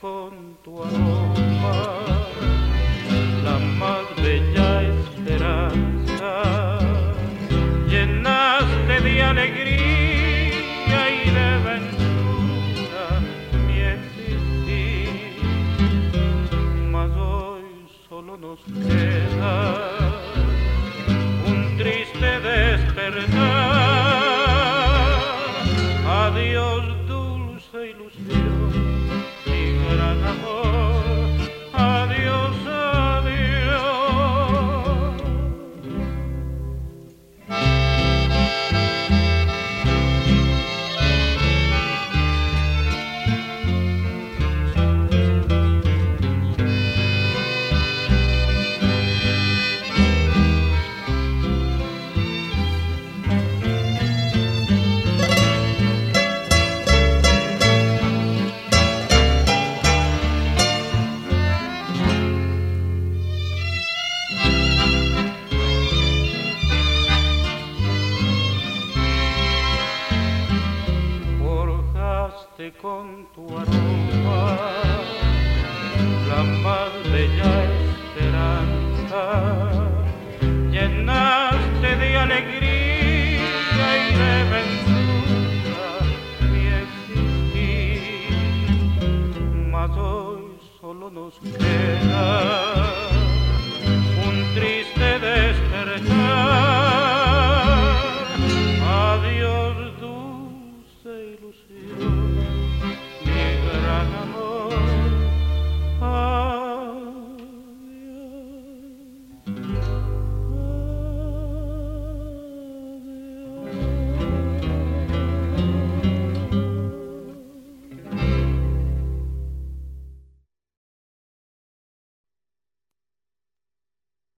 con tu aroma la más bella esperanza, llenaste de alegría y de ventura mi existir, mas hoy solo nos queda un triste despertar. Adiós, dulce ilusión. con tu aroma, la más bella esperanza, llenaste de alegría y de ventura mi existir, mas hoy solo nos queda un triste despertar. Adiós, dulce ilusión.